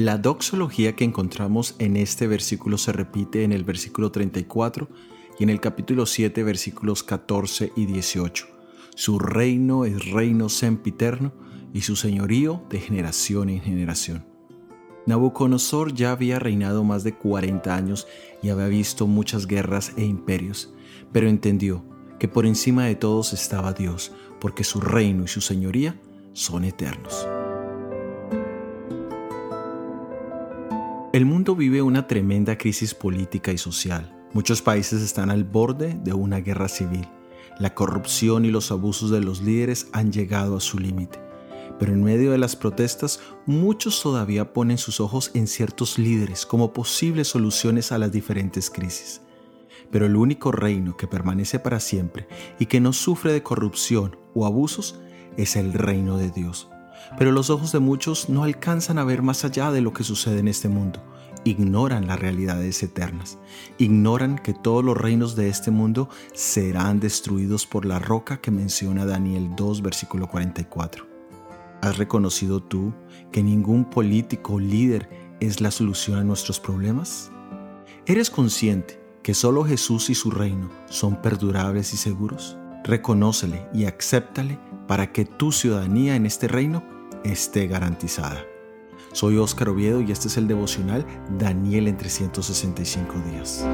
La doxología que encontramos en este versículo se repite en el versículo 34 y en el capítulo 7 versículos 14 y 18. Su reino es reino sempiterno y su señorío de generación en generación. Nabucodonosor ya había reinado más de 40 años y había visto muchas guerras e imperios, pero entendió que por encima de todos estaba Dios, porque su reino y su señoría son eternos. El mundo vive una tremenda crisis política y social. Muchos países están al borde de una guerra civil. La corrupción y los abusos de los líderes han llegado a su límite. Pero en medio de las protestas, muchos todavía ponen sus ojos en ciertos líderes como posibles soluciones a las diferentes crisis. Pero el único reino que permanece para siempre y que no sufre de corrupción o abusos es el reino de Dios. Pero los ojos de muchos no alcanzan a ver más allá de lo que sucede en este mundo. Ignoran las realidades eternas. Ignoran que todos los reinos de este mundo serán destruidos por la roca que menciona Daniel 2, versículo 44. ¿Has reconocido tú que ningún político o líder es la solución a nuestros problemas? ¿Eres consciente que solo Jesús y su reino son perdurables y seguros? Reconócele y acéptale para que tu ciudadanía en este reino esté garantizada. Soy Óscar Oviedo y este es el devocional Daniel en 365 días.